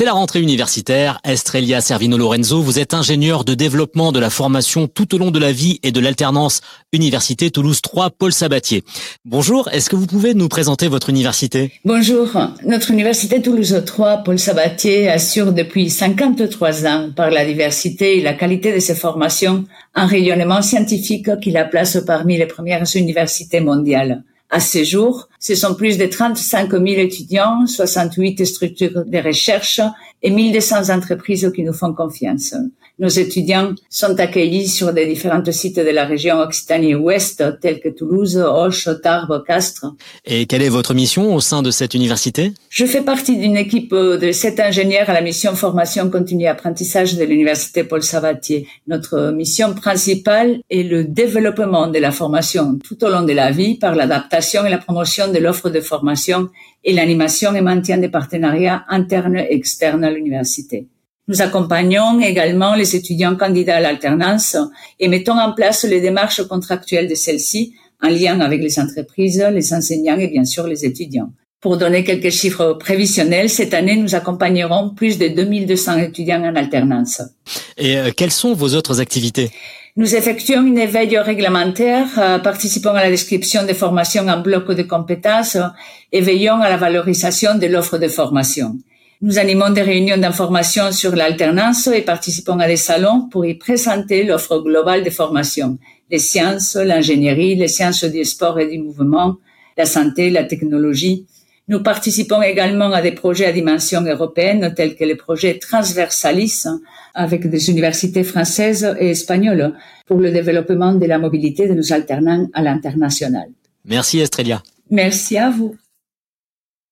C'est la rentrée universitaire. Estrelia Servino Lorenzo, vous êtes ingénieur de développement de la formation tout au long de la vie et de l'alternance Université Toulouse 3 Paul Sabatier. Bonjour, est-ce que vous pouvez nous présenter votre université? Bonjour, notre université Toulouse 3 Paul Sabatier assure depuis 53 ans par la diversité et la qualité de ses formations un rayonnement scientifique qui la place parmi les premières universités mondiales. À ce jour, ce sont plus de 35 000 étudiants, 68 structures de recherche et 1200 entreprises qui nous font confiance. Nos étudiants sont accueillis sur des différents sites de la région Occitanie-Ouest, tels que Toulouse, Auch, Tarbes, Castres. Et quelle est votre mission au sein de cette université? Je fais partie d'une équipe de sept ingénieurs à la mission formation continue apprentissage de l'université Paul Savatier. Notre mission principale est le développement de la formation tout au long de la vie par l'adaptation et la promotion de l'offre de formation et l'animation et maintien des partenariats internes et externes à l'université. Nous accompagnons également les étudiants candidats à l'alternance et mettons en place les démarches contractuelles de celles-ci en lien avec les entreprises, les enseignants et bien sûr les étudiants. Pour donner quelques chiffres prévisionnels, cette année, nous accompagnerons plus de 2200 étudiants en alternance. Et euh, quelles sont vos autres activités? Nous effectuons une éveil réglementaire, euh, participons à la description des formations en bloc de compétences et veillons à la valorisation de l'offre de formation. Nous animons des réunions d'information sur l'alternance et participons à des salons pour y présenter l'offre globale de formation, les sciences, l'ingénierie, les sciences du sport et du mouvement, la santé, la technologie. Nous participons également à des projets à dimension européenne tels que les projets Transversalis avec des universités françaises et espagnoles pour le développement de la mobilité de nos alternants à l'international. Merci Estrelia. Merci à vous.